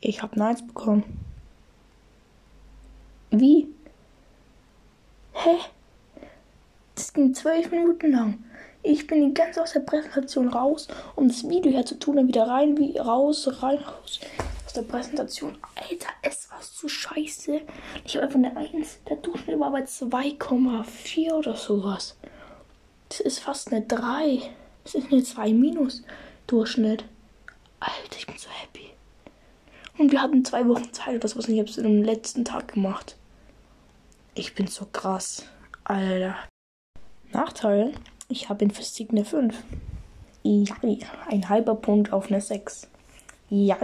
Ich habe Neins bekommen. Wie? Hä? Das ging zwölf Minuten lang. Ich bin die ganze aus der Präsentation raus, um das Video herzutun, dann wieder rein, wie raus, rein, raus. Aus der Präsentation. Alter, es war so scheiße. Ich habe einfach eine 1. Der Durchschnitt war bei 2,4 oder sowas. Das ist fast eine 3. Das ist eine 2 minus Durchschnitt. Alter, ich bin so happy. Und wir hatten zwei Wochen Zeit. Das was ich habe es am letzten Tag gemacht. Ich bin so krass. Alter. Nachteil, ich habe in Physik eine 5. Ja, ein halber Punkt auf eine 6. Ja,